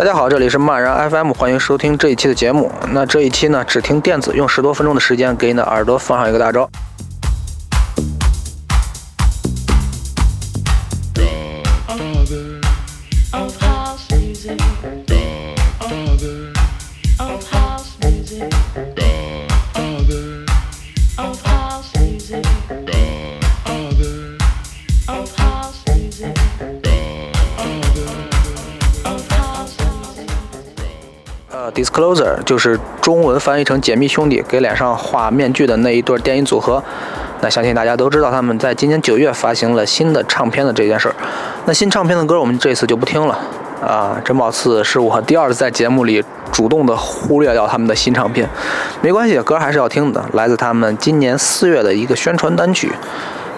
大家好，这里是漫然 FM，欢迎收听这一期的节目。那这一期呢，只听电子，用十多分钟的时间给你的耳朵放上一个大招。Disclosure 就是中文翻译成解密兄弟，给脸上画面具的那一对电音组合。那相信大家都知道他们在今年九月发行了新的唱片的这件事儿。那新唱片的歌我们这次就不听了啊，这貌似是我第二次在节目里主动的忽略掉他们的新唱片。没关系，歌还是要听的，来自他们今年四月的一个宣传单曲。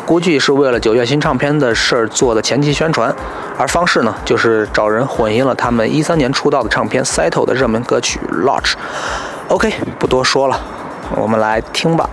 估计是为了九月新唱片的事儿做的前期宣传，而方式呢，就是找人混音了他们一三年出道的唱片《Settle》的热门歌曲《Lodge》。OK，不多说了，我们来听吧。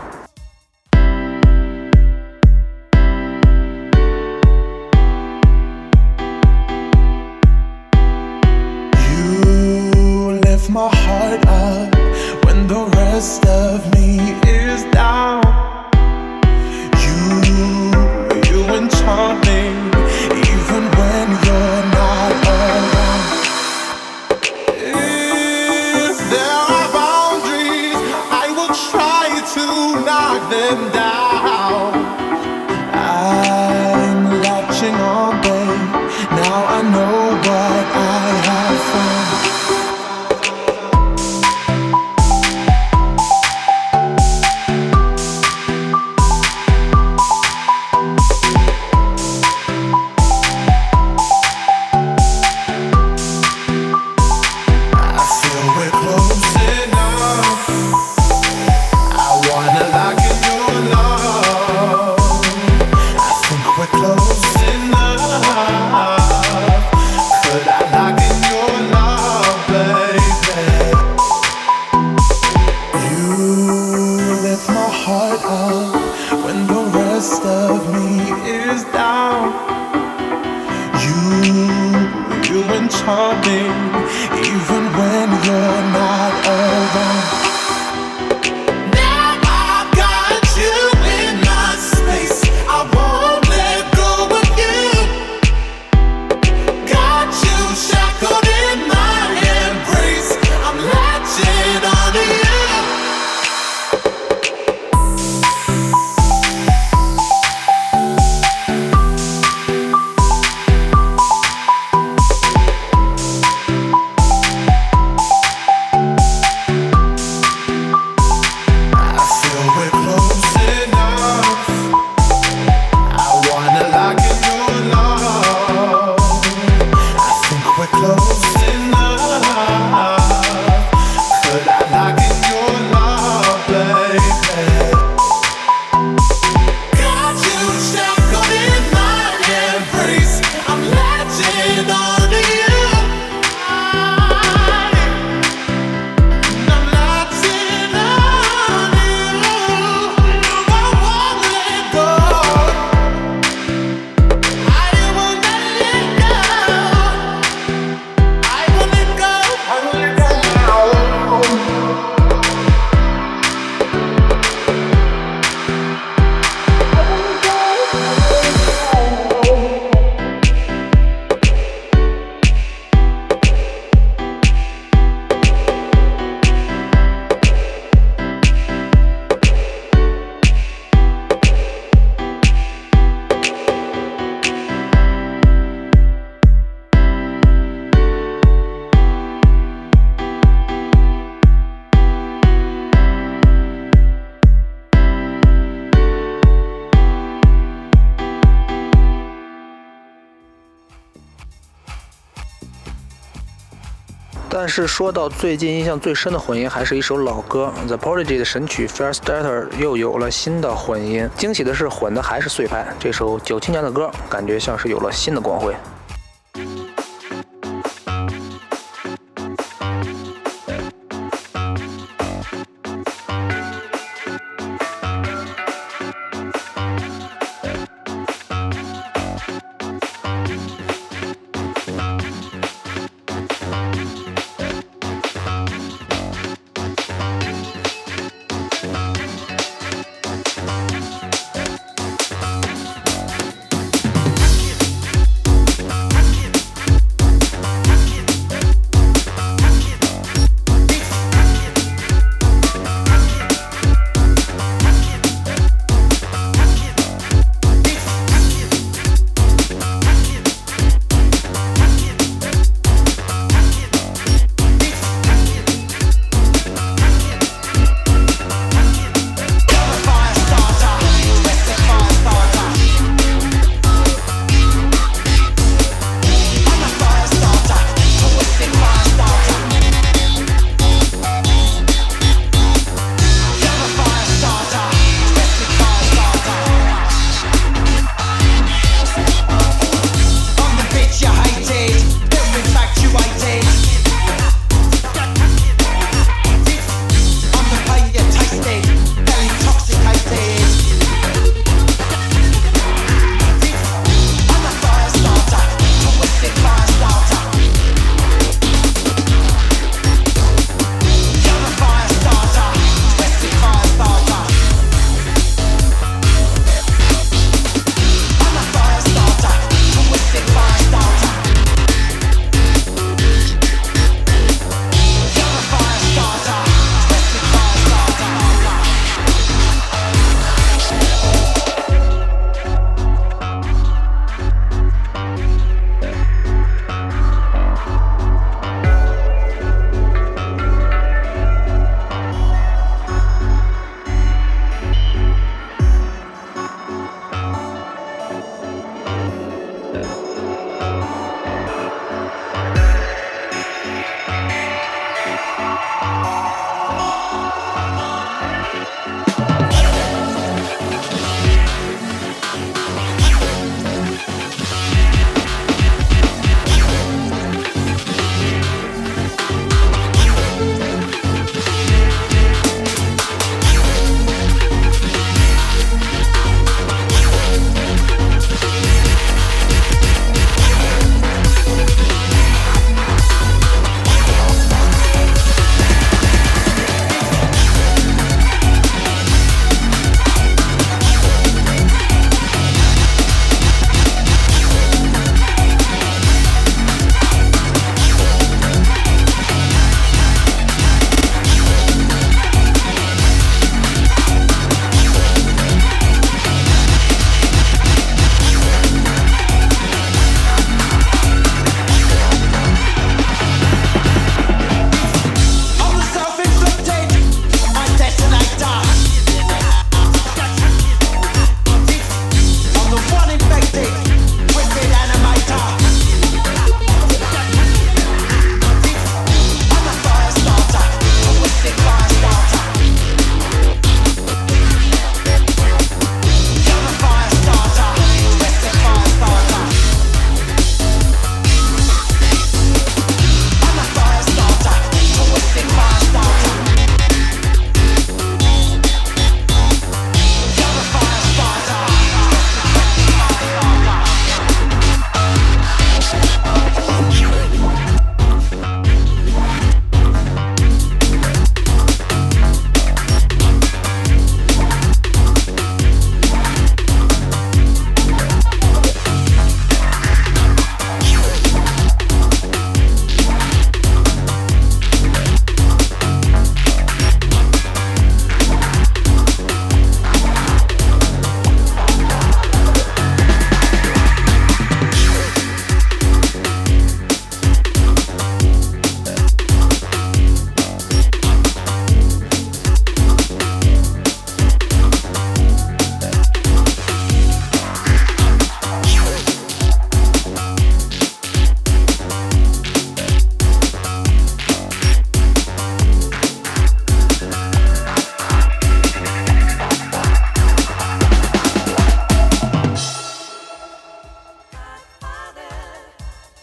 但是说到最近印象最深的混音，还是一首老歌，The Prodigy 的神曲《Fire Starter》又有了新的混音。惊喜的是，混的还是碎拍。这首九七年的歌，感觉像是有了新的光辉。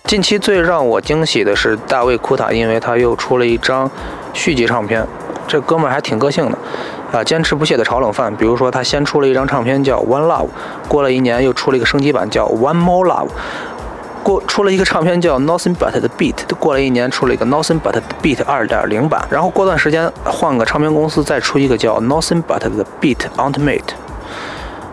近期最让我惊喜的是大卫库塔，因为他又出了一张续集唱片。这哥们儿还挺个性的，啊，坚持不懈的炒冷饭。比如说，他先出了一张唱片叫《One Love》，过了一年又出了一个升级版叫《One More Love》，过出了一个唱片叫《Nothing But the Beat》，过了一年出了一个《Nothing But the Beat》二点零版，然后过段时间换个唱片公司再出一个叫《Nothing But the Beat Ultimate》。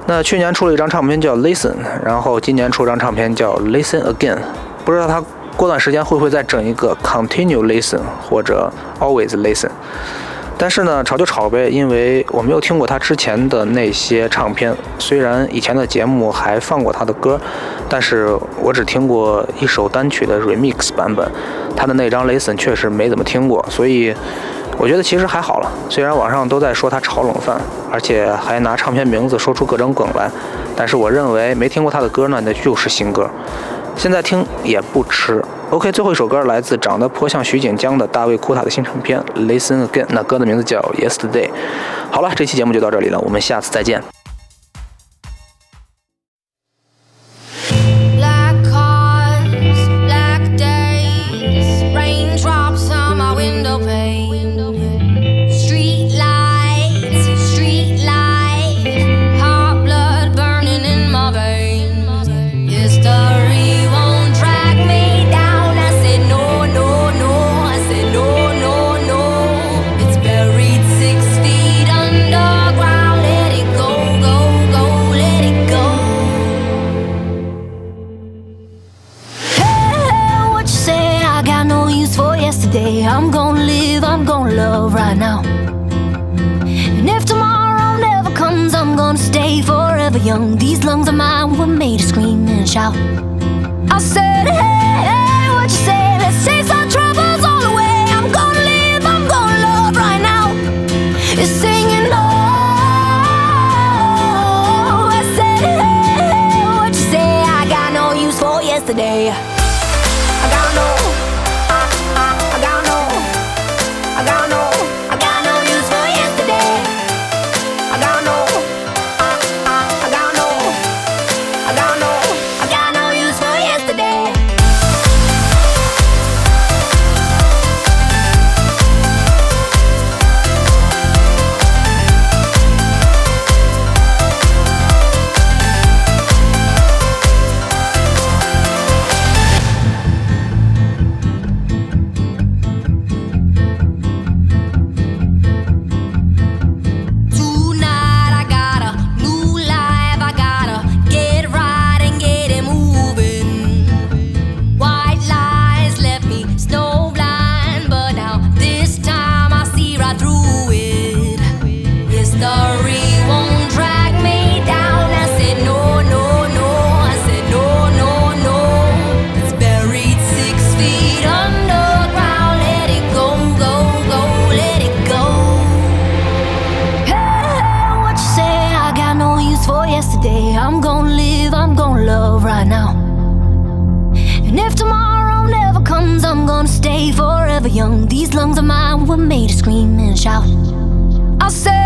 那去年出了一张唱片叫《Listen》，然后今年出张唱片叫《Listen Again》，不知道他过段时间会不会再整一个《Continue Listen》或者《Always Listen》。但是呢，炒就炒呗，因为我没有听过他之前的那些唱片。虽然以前的节目还放过他的歌，但是我只听过一首单曲的 remix 版本。他的那张《Listen》确实没怎么听过，所以我觉得其实还好了。虽然网上都在说他炒冷饭，而且还拿唱片名字说出各种梗来，但是我认为没听过他的歌呢，那就是新歌。现在听也不迟。OK，最后一首歌来自长得颇像徐锦江的大卫库塔的新唱片《Listen Again》，那歌的名字叫《Yesterday》。好了，这期节目就到这里了，我们下次再见。Young. These lungs of mine were made to scream and shout. I said, hey, hey, what you say? Young. These lungs of mine were made to scream and shout. I said.